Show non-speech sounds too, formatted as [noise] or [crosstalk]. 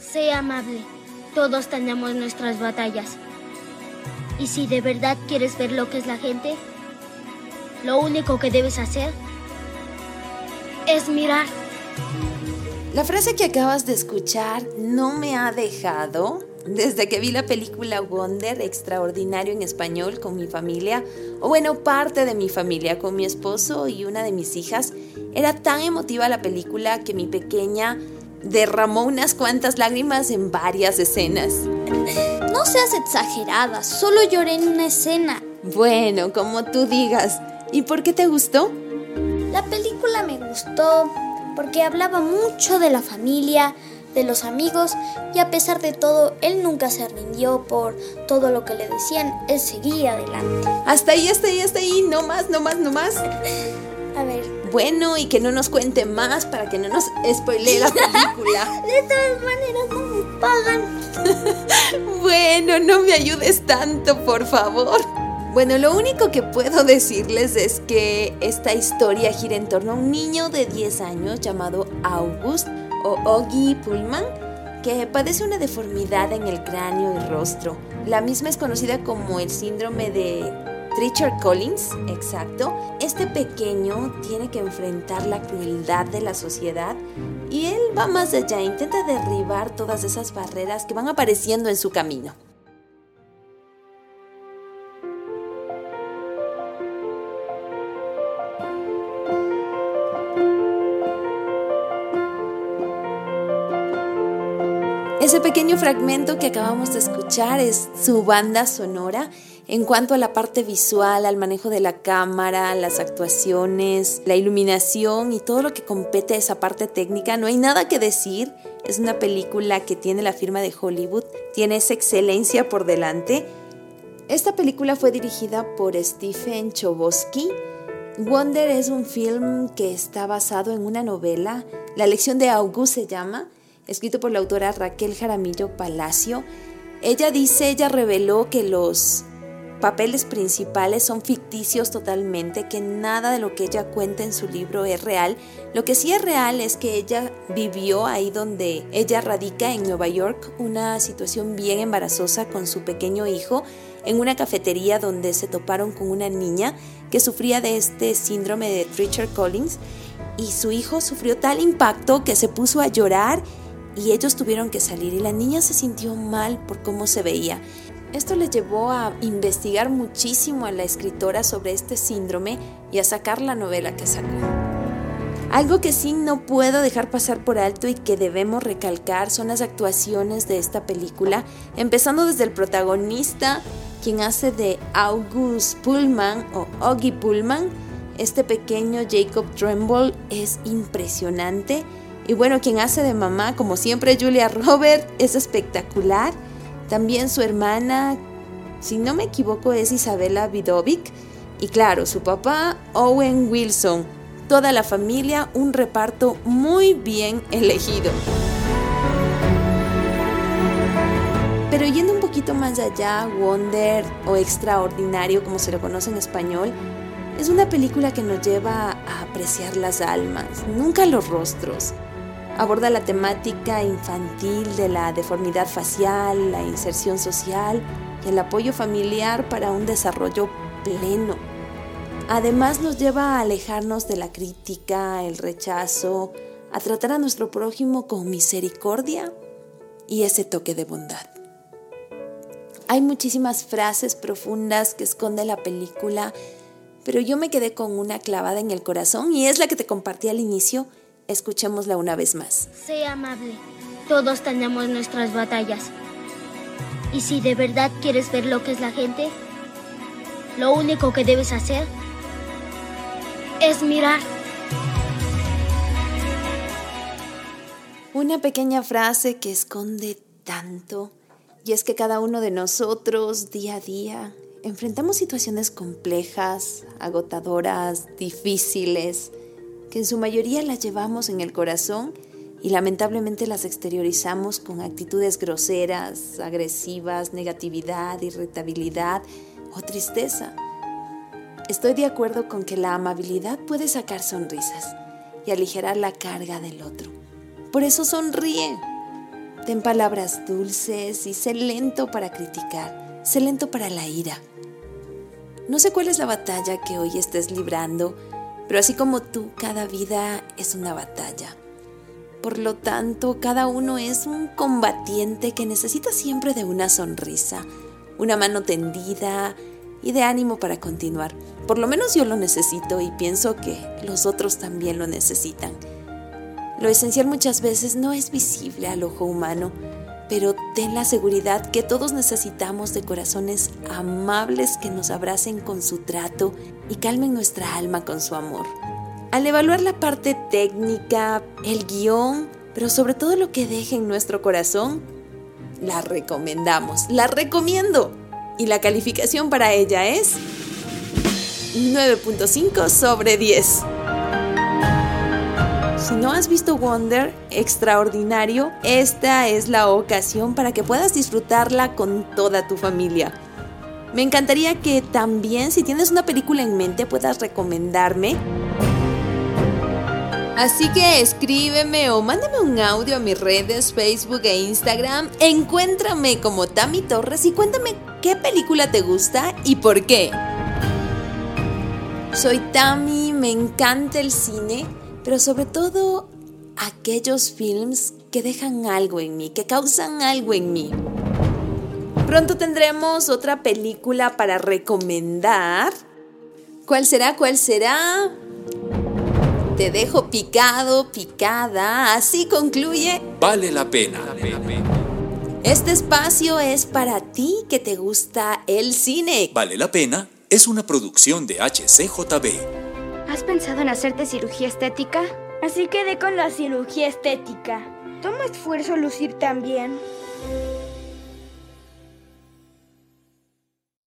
Sé amable. Todos tenemos nuestras batallas. Y si de verdad quieres ver lo que es la gente, lo único que debes hacer es mirar. La frase que acabas de escuchar no me ha dejado desde que vi la película Wonder, extraordinario en español, con mi familia, o bueno, parte de mi familia, con mi esposo y una de mis hijas. Era tan emotiva la película que mi pequeña derramó unas cuantas lágrimas en varias escenas. No seas exagerada, solo lloré en una escena. Bueno, como tú digas. ¿Y por qué te gustó? La película me gustó porque hablaba mucho de la familia, de los amigos y a pesar de todo, él nunca se rindió por todo lo que le decían, él seguía adelante. Hasta ahí, hasta ahí, hasta ahí, no más, no más, no más. A ver. Bueno, y que no nos cuente más para que no nos spoilee la película. [laughs] de todas maneras, no me pagan. [laughs] bueno, no me ayudes tanto, por favor. Bueno, lo único que puedo decirles es que esta historia gira en torno a un niño de 10 años llamado August o Oggy Pullman que padece una deformidad en el cráneo y rostro. La misma es conocida como el síndrome de Treacher Collins, exacto. Este pequeño tiene que enfrentar la crueldad de la sociedad y él va más allá, intenta derribar todas esas barreras que van apareciendo en su camino. Ese pequeño fragmento que acabamos de escuchar es su banda sonora. En cuanto a la parte visual, al manejo de la cámara, las actuaciones, la iluminación y todo lo que compete a esa parte técnica, no hay nada que decir. Es una película que tiene la firma de Hollywood, tiene esa excelencia por delante. Esta película fue dirigida por Stephen Chbosky. Wonder es un film que está basado en una novela, La lección de August se llama, escrito por la autora Raquel Jaramillo Palacio. Ella dice, ella reveló que los papeles principales son ficticios totalmente, que nada de lo que ella cuenta en su libro es real. Lo que sí es real es que ella vivió ahí donde ella radica en Nueva York una situación bien embarazosa con su pequeño hijo en una cafetería donde se toparon con una niña que sufría de este síndrome de Richard Collins y su hijo sufrió tal impacto que se puso a llorar y ellos tuvieron que salir y la niña se sintió mal por cómo se veía. Esto le llevó a investigar muchísimo a la escritora sobre este síndrome y a sacar la novela que sacó. Algo que sí no puedo dejar pasar por alto y que debemos recalcar son las actuaciones de esta película, empezando desde el protagonista, quien hace de August Pullman o Oggy Pullman. Este pequeño Jacob Tremble es impresionante y bueno, quien hace de mamá, como siempre, Julia Robert, es espectacular. También su hermana, si no me equivoco, es Isabela Vidovic. Y claro, su papá, Owen Wilson. Toda la familia, un reparto muy bien elegido. Pero yendo un poquito más allá, Wonder o Extraordinario, como se lo conoce en español, es una película que nos lleva a apreciar las almas, nunca los rostros aborda la temática infantil de la deformidad facial, la inserción social y el apoyo familiar para un desarrollo pleno. Además nos lleva a alejarnos de la crítica, el rechazo, a tratar a nuestro prójimo con misericordia y ese toque de bondad. Hay muchísimas frases profundas que esconde la película, pero yo me quedé con una clavada en el corazón y es la que te compartí al inicio Escuchémosla una vez más. Sé amable. Todos tenemos nuestras batallas. Y si de verdad quieres ver lo que es la gente, lo único que debes hacer es mirar. Una pequeña frase que esconde tanto, y es que cada uno de nosotros día a día enfrentamos situaciones complejas, agotadoras, difíciles, que en su mayoría las llevamos en el corazón y lamentablemente las exteriorizamos con actitudes groseras, agresivas, negatividad, irritabilidad o tristeza. Estoy de acuerdo con que la amabilidad puede sacar sonrisas y aligerar la carga del otro. Por eso sonríe. Ten palabras dulces y sé lento para criticar, sé lento para la ira. No sé cuál es la batalla que hoy estés librando, pero así como tú, cada vida es una batalla. Por lo tanto, cada uno es un combatiente que necesita siempre de una sonrisa, una mano tendida y de ánimo para continuar. Por lo menos yo lo necesito y pienso que los otros también lo necesitan. Lo esencial muchas veces no es visible al ojo humano, pero ten la seguridad que todos necesitamos de corazones amables que nos abracen con su trato y calmen nuestra alma con su amor. Al evaluar la parte técnica, el guion, pero sobre todo lo que deje en nuestro corazón, la recomendamos, la recomiendo. Y la calificación para ella es 9.5 sobre 10. Si no has visto Wonder, extraordinario, esta es la ocasión para que puedas disfrutarla con toda tu familia. Me encantaría que también, si tienes una película en mente, puedas recomendarme Así que escríbeme o mándame un audio a mis redes Facebook e Instagram. Encuéntrame como Tami Torres y cuéntame qué película te gusta y por qué. Soy Tami, me encanta el cine, pero sobre todo aquellos films que dejan algo en mí, que causan algo en mí. Pronto tendremos otra película para recomendar. ¿Cuál será? ¿Cuál será? Te dejo picado, picada. Así concluye. Vale la pena. Este espacio es para ti que te gusta el cine. Vale la pena es una producción de HCJB. ¿Has pensado en hacerte cirugía estética? Así quedé con la cirugía estética. Toma esfuerzo lucir también.